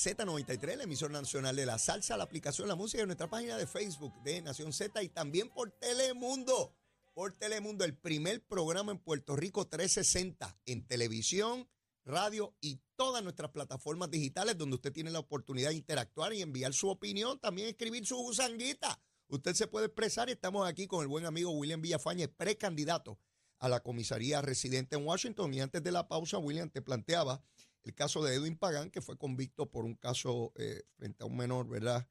Z93, la emisora nacional de la salsa, la aplicación La Música y nuestra página de Facebook de Nación Z y también por Telemundo. Por Telemundo, el primer programa en Puerto Rico 360 en televisión, radio y todas nuestras plataformas digitales donde usted tiene la oportunidad de interactuar y enviar su opinión, también escribir su gusanguita. Usted se puede expresar y estamos aquí con el buen amigo William Villafañe, precandidato a la comisaría residente en Washington. Y antes de la pausa, William te planteaba el caso de Edwin Pagán, que fue convicto por un caso eh, frente a un menor, ¿verdad?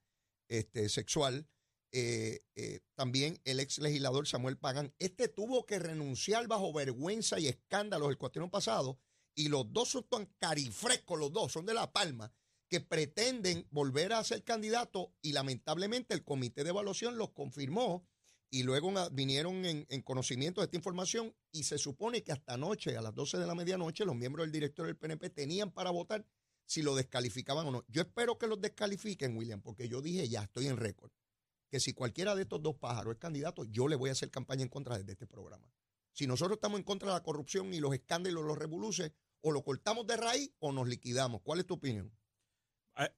Este, sexual. Eh, eh, también el ex legislador Samuel Pagán. Este tuvo que renunciar bajo vergüenza y escándalos el cuatrino pasado. Y los dos son tan carifrescos, los dos son de La Palma, que pretenden volver a ser candidato y lamentablemente el comité de evaluación los confirmó y luego vinieron en, conocimiento de esta información y se supone que hasta anoche, a las 12 de la medianoche, los miembros del directorio del PNP tenían para votar si lo descalificaban o no. Yo espero que los descalifiquen, William, porque yo dije ya, estoy en récord, que si cualquiera de estos dos pájaros es candidato, yo le voy a hacer campaña en contra de este programa. Si nosotros estamos en contra de la corrupción y los escándalos, los revoluces, o lo cortamos de raíz o nos liquidamos. ¿Cuál es tu opinión?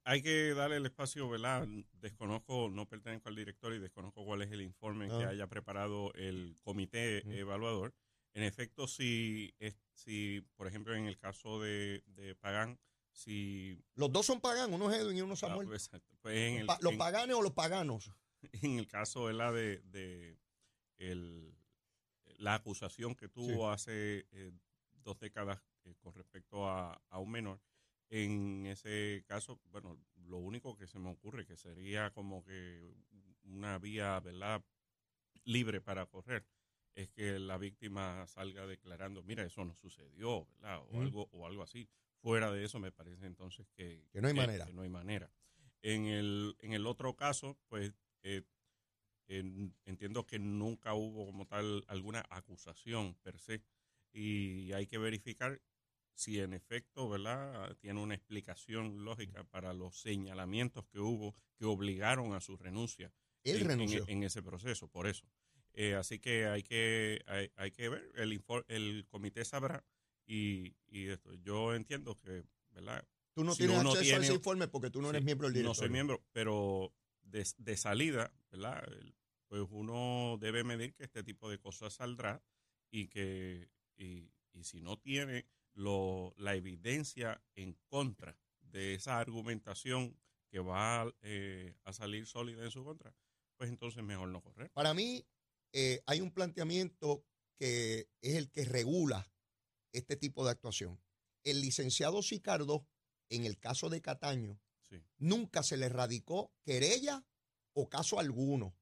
Hay, que darle el espacio, ¿verdad? Desconozco, no pertenezco al director y desconozco cuál es el informe que ah. haya preparado el comité evaluador. En efecto, si, si, por ejemplo, en el caso de, de Pagán, si... Los dos son Pagán, uno es Edwin y uno es ah, Samuel. Pues, pues ¿Los Paganes o los paganos? En el caso, ¿verdad? De, de el, la acusación que tuvo hace eh, dos décadas eh, con respecto a, a un menor, en ese caso, bueno, lo único que se me ocurre que sería como que una vía, ¿verdad?, libre para correr es que la víctima salga declarando, mira, eso no sucedió, ¿verdad? O, algo, o algo así. Fuera de eso, me parece entonces que, que no hay manera. no hay manera. En el, en el otro caso, pues eh, entiendo que nunca hubo como tal alguna acusación per se y hay que verificar si en efecto, ¿verdad? Tiene una explicación lógica para los señalamientos que hubo que obligaron a su renuncia. Él en, En, ese proceso, por eso. Eh, así que hay que hay, que ver, el, el comité sabrá y, y esto. yo entiendo que, ¿verdad? Tú no tienes acceso a ese informe porque tú no eres miembro del directorio. No soy miembro, pero de, de salida, ¿verdad? Pues uno debe medir que este tipo de cosas saldrá y que y, y si no tiene lo, la evidencia en contra de esa argumentación que va eh, a salir sólida en su contra, pues entonces mejor no correr. Para mí eh, hay un planteamiento que es el que regula este tipo de actuación. El licenciado Sicardo, en el caso de Cataño, nunca se le radicó querella o caso alguno.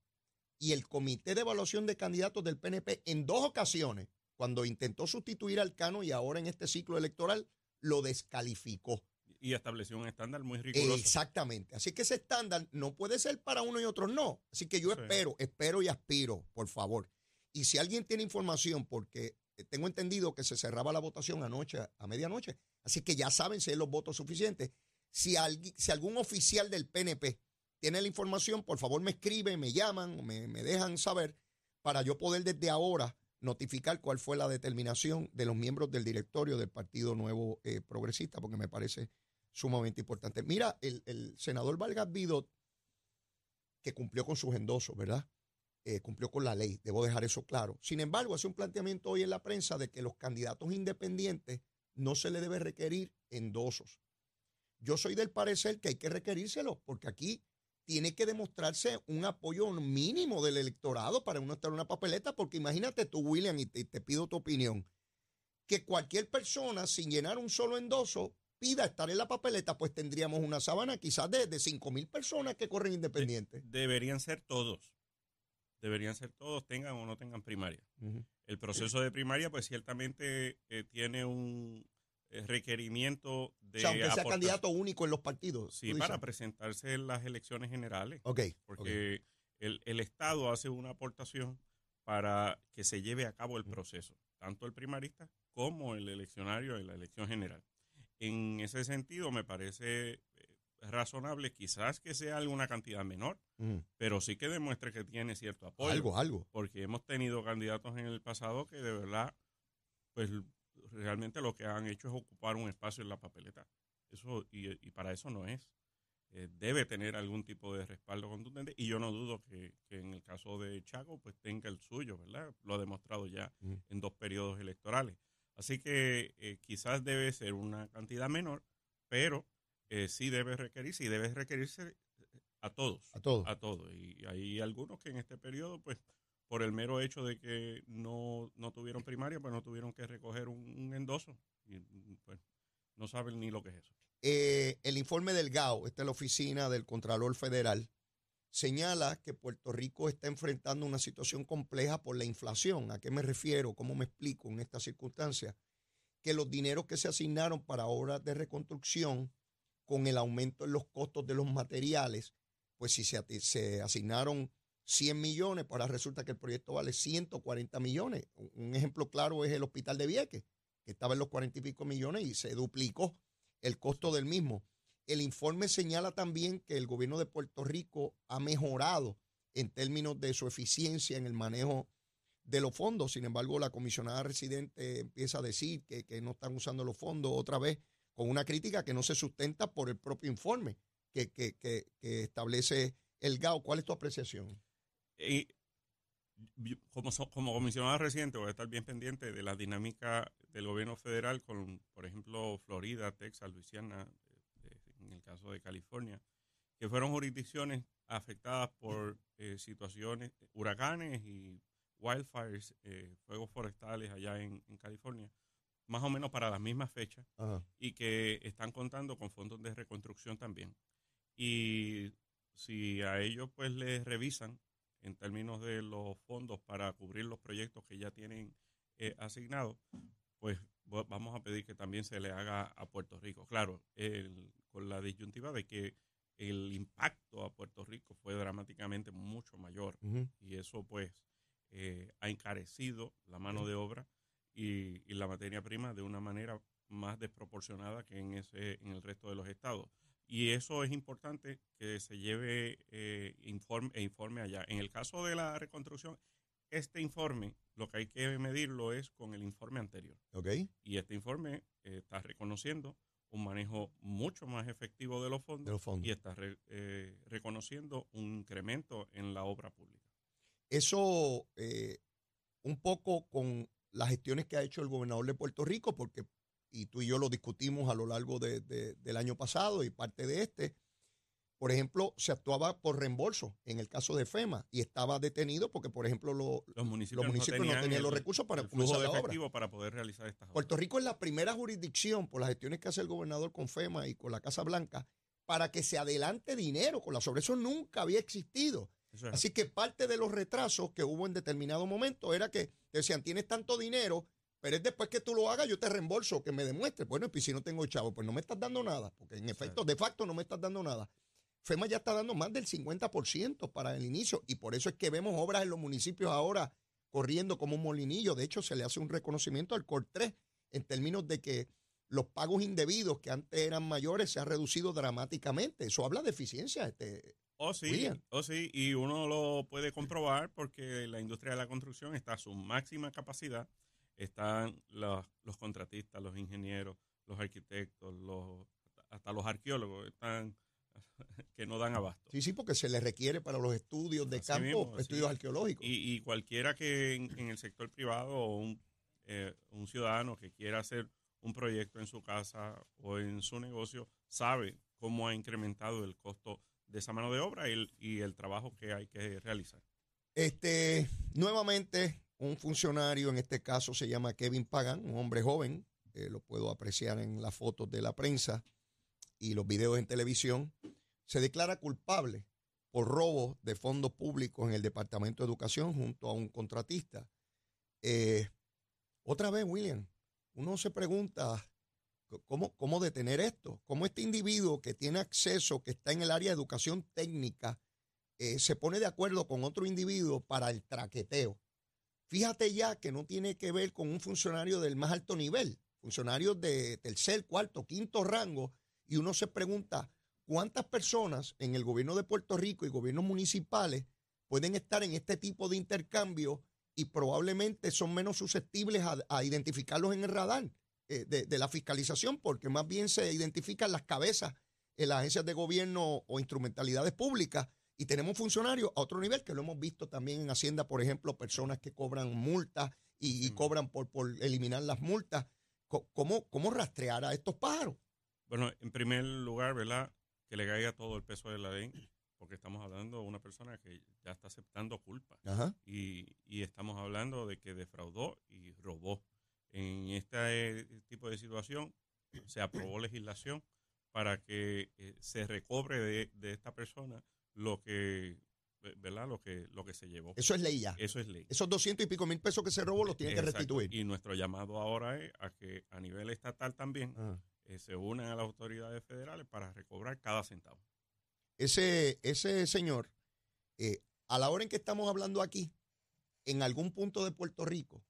Y el Comité de Evaluación de Candidatos del PNP en dos ocasiones cuando intentó sustituir al Cano y ahora en este ciclo electoral lo descalificó. Y estableció un estándar muy riguroso. Exactamente. Así que ese estándar no puede ser para uno y otro no. Así que yo espero, espero y aspiro, por favor. Y si alguien tiene información, porque tengo entendido que se cerraba la votación anoche, a medianoche, así que ya saben si hay los votos suficientes. Si, alguien, si algún oficial del PNP tiene la información, por favor me escriben, me llaman, me, me dejan saber para yo poder desde ahora notificar cuál fue la determinación de los miembros del directorio del Partido Nuevo eh, Progresista, porque me parece sumamente importante. Mira, el, senador Vargas Vidot, que cumplió con sus endosos, ¿verdad? Eh, cumplió con la ley, debo dejar eso claro. Sin embargo, hace un planteamiento hoy en la prensa de que los candidatos independientes no se le debe requerir endosos. Yo soy del parecer que hay que requerírselo, porque aquí tiene que demostrarse un apoyo mínimo del electorado para uno estar en una papeleta, porque imagínate tú, William, y te, pido tu opinión, que cualquier persona sin llenar un solo endoso pida estar en la papeleta, pues tendríamos una sábana quizás de, de 5 mil personas que corren independientes. deberían ser todos. Deberían ser todos, tengan o no tengan primaria. El proceso de primaria, pues ciertamente eh, tiene un, requerimiento de. O sea, aunque sea candidato único en los partidos. Sí, para presentarse en las elecciones generales. Ok. Porque El, el, Estado hace una aportación para que se lleve a cabo el proceso, tanto el primarista como el eleccionario en la elección general. En ese sentido, me parece eh, razonable, quizás que sea alguna cantidad menor, pero sí que demuestre que tiene cierto apoyo. Algo, algo. Porque hemos tenido candidatos en el pasado que de verdad, pues realmente lo que han hecho es ocupar un espacio en la papeleta. Eso, y, para eso no es. Eh, debe tener algún tipo de respaldo contundente y yo no dudo que, en el caso de Chaco pues tenga el suyo, ¿verdad? Lo ha demostrado ya en dos periodos electorales. Así que eh, quizás debe ser una cantidad menor, pero eh, sí debe requerirse y debe requerirse a todos. A todos. A todos. Y hay algunos que en este periodo, pues, por el mero hecho de que no, no tuvieron primaria, pues no tuvieron que recoger un, endoso. Y pues no saben ni lo que es eso. Eh, el informe del GAO, esta es la oficina del Contralor Federal, señala que Puerto Rico está enfrentando una situación compleja por la inflación. ¿A qué me refiero? ¿Cómo me explico en esta circunstancia? Que los dineros que se asignaron para obras de reconstrucción, con el aumento en los costos de los materiales, pues si se, se asignaron 100 millones, pues ahora resulta que el proyecto vale 140 millones. Un ejemplo claro es el Hospital de Vieques, que estaba en los 40 y pico millones y se duplicó el costo del mismo. El informe señala también que el gobierno de Puerto Rico ha mejorado en términos de su eficiencia en el manejo de los fondos. Sin embargo, la comisionada residente empieza a decir que, que no están usando los fondos otra vez con una crítica que no se sustenta por el propio informe que, establece el GAO. ¿Cuál es tu apreciación? Y como, como comisionado reciente voy a estar bien pendiente de la dinámica del gobierno federal con, por ejemplo, Florida, Texas, Luisiana, en el caso de California, que fueron jurisdicciones afectadas por eh, situaciones, huracanes y wildfires, eh, fuegos forestales allá en, California, más o menos para las mismas fechas, y que están contando con fondos de reconstrucción también. Y si a ellos pues les revisan en términos de los fondos para cubrir los proyectos que ya tienen eh, asignados, pues vamos a pedir que también se le haga a Puerto Rico. Claro, con la disyuntiva de que el impacto a Puerto Rico fue dramáticamente mucho mayor y eso pues eh, ha encarecido la mano de obra y, y, la materia prima de una manera más desproporcionada que en, ese, en el resto de los estados. Y eso es importante que se lleve eh, informe, e informe allá. En el caso de la reconstrucción, este informe, lo que hay que medirlo es con el informe anterior. Okay. Y este informe eh, está reconociendo un manejo mucho más efectivo de los fondos, y está eh, reconociendo un incremento en la obra pública. Eso un poco con las gestiones que ha hecho el gobernador de Puerto Rico, porque y tú y yo lo discutimos a lo largo del año pasado y parte de este. Por ejemplo, se actuaba por reembolso en el caso de FEMA y estaba detenido porque, por ejemplo, los municipios, no, tenían, los recursos para comenzar la obra. para poder realizar estas Puerto Rico es la primera jurisdicción por las gestiones que hace el gobernador con FEMA y con la Casa Blanca para que se adelante dinero con la sobre eso nunca había existido. Así que parte de los retrasos que hubo en determinado momento era que decían, tienes tanto dinero, pero es después que tú lo hagas, yo te reembolso, que me demuestre. Bueno, y si no tengo chavo, pues no me estás dando nada, porque en efecto, de facto, no me estás dando nada. FEMA ya está dando más del 50% para el inicio, y por eso es que vemos obras en los municipios ahora corriendo como un molinillo. De hecho, se le hace un reconocimiento al COR 3 en términos de que los pagos indebidos que antes eran mayores se han reducido dramáticamente. Eso habla de eficiencia. Este, oh, sí, oh, sí, y uno lo puede comprobar porque la industria de la construcción está a su máxima capacidad están los, contratistas, los ingenieros, los arquitectos, los, hasta los arqueólogos están que no dan abasto. Sí, sí, porque se les requiere para los estudios de campo, estudios arqueológicos. Y, cualquiera que en, el sector privado o un, eh, un ciudadano que quiera hacer un proyecto en su casa o en su negocio sabe cómo ha incrementado el costo de esa mano de obra y el, y el trabajo que hay que realizar. Este, nuevamente, un funcionario, en este caso se llama Kevin Pagan, un hombre joven, eh, lo puedo apreciar en las fotos de la prensa y los videos en televisión, se declara culpable por robo de fondos públicos en el Departamento de Educación junto a un contratista. Eh, otra vez, William, uno se pregunta cómo, cómo detener esto, cómo este individuo que tiene acceso, que está en el área de educación técnica, eh, se pone de acuerdo con otro individuo para el traqueteo. Fíjate ya que no tiene que ver con un funcionario del más alto nivel, funcionarios de tercer, cuarto, quinto rango, y uno se pregunta cuántas personas en el gobierno de Puerto Rico y gobiernos municipales pueden estar en este tipo de intercambio y probablemente son menos susceptibles a, identificarlos en el radar. eh, de, la fiscalización, porque más bien se identifican las cabezas en las agencias de gobierno o instrumentalidades públicas y tenemos funcionarios a otro nivel, que lo hemos visto también en Hacienda, por ejemplo, personas que cobran multas y, cobran por, por eliminar las multas. ¿Cómo, ¿Cómo rastrear a estos pájaros? Bueno, en primer lugar, ¿verdad? Que le caiga todo el peso de la ley porque estamos hablando de una persona que ya está aceptando culpa. Y, y, estamos hablando de que defraudó y robó. En este tipo de situación se aprobó legislación para que eh, se recobre de, de, esta persona lo que ¿verdad? Lo que, lo que se llevó. Eso es ley ya. Eso es ley. Esos 200 y pico mil pesos que se robó los tienen que restituir. Y nuestro llamado ahora es a que a nivel estatal también ah. eh, se unan a las autoridades federales para recobrar cada centavo ese, ese señor, eh, a la hora en que estamos hablando aquí, en algún punto de Puerto Rico,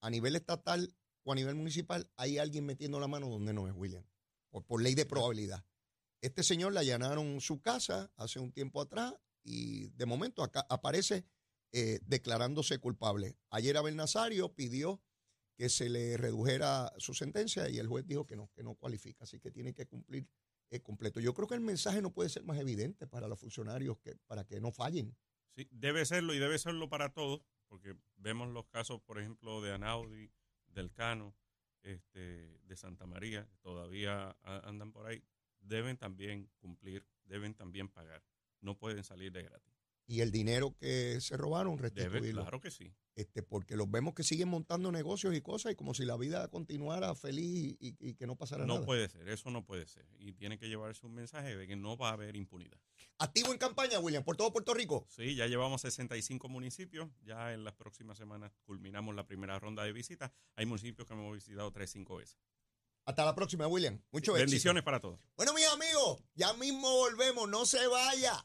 a nivel estatal o a nivel municipal, hay alguien metiendo la mano donde no es William, por, por ley de probabilidad. Este señor le allanaron su casa hace un tiempo atrás y de momento acá aparece eh, declarándose culpable. Ayer Abel Nazario pidió que se le redujera su sentencia y el juez dijo que no, que no cualifica, así que tiene que cumplir completo. Yo creo que el mensaje no puede ser más evidente para los funcionarios que para que no fallen. Sí, debe serlo y debe serlo para todos, porque vemos los casos, por ejemplo, de Anaudi, del Cano, este, de Santa María, que todavía andan por ahí. Deben también cumplir, deben también pagar. No pueden salir de gratis y el dinero que se robaron restituirlo. claro que sí. Este, porque los vemos que siguen montando negocios y cosas y como si la vida continuara feliz y, que no pasara nada. No puede ser, eso no puede ser. Y tiene que llevarse un mensaje de que no va a haber impunidad. Activo en campaña, William, por todo Puerto Rico. Sí, ya llevamos 65 municipios. Ya en las próximas semanas culminamos la primera ronda de visitas. Hay municipios que hemos visitado tres, cinco veces. Hasta la próxima, William. Mucho Bendiciones para todos. Bueno, mis amigos, ya mismo volvemos. No se vaya.